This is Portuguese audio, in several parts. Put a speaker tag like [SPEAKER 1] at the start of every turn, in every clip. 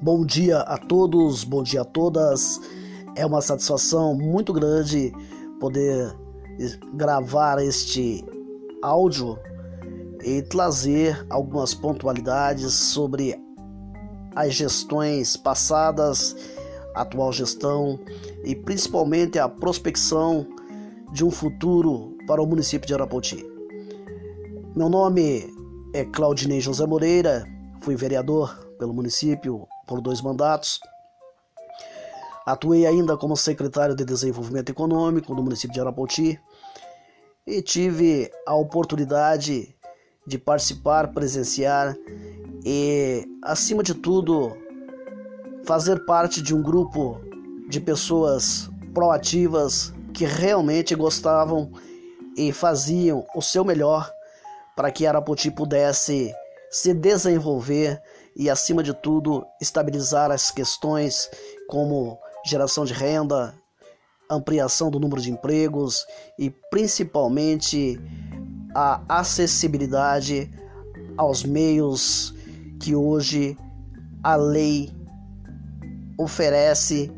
[SPEAKER 1] Bom dia a todos, bom dia a todas. É uma satisfação muito grande poder gravar este áudio e trazer algumas pontualidades sobre as gestões passadas, atual gestão e principalmente a prospecção de um futuro para o município de Arapoti. Meu nome é Claudinei José Moreira, fui vereador pelo município por dois mandatos. Atuei ainda como secretário de Desenvolvimento Econômico do município de Arapoti e tive a oportunidade de participar, presenciar e, acima de tudo, fazer parte de um grupo de pessoas proativas que realmente gostavam e faziam o seu melhor para que Arapoti pudesse se desenvolver e, acima de tudo, estabilizar as questões como geração de renda, ampliação do número de empregos e principalmente a acessibilidade aos meios que hoje a lei oferece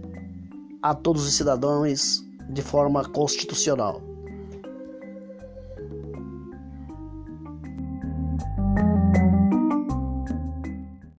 [SPEAKER 1] a todos os cidadãos de forma constitucional.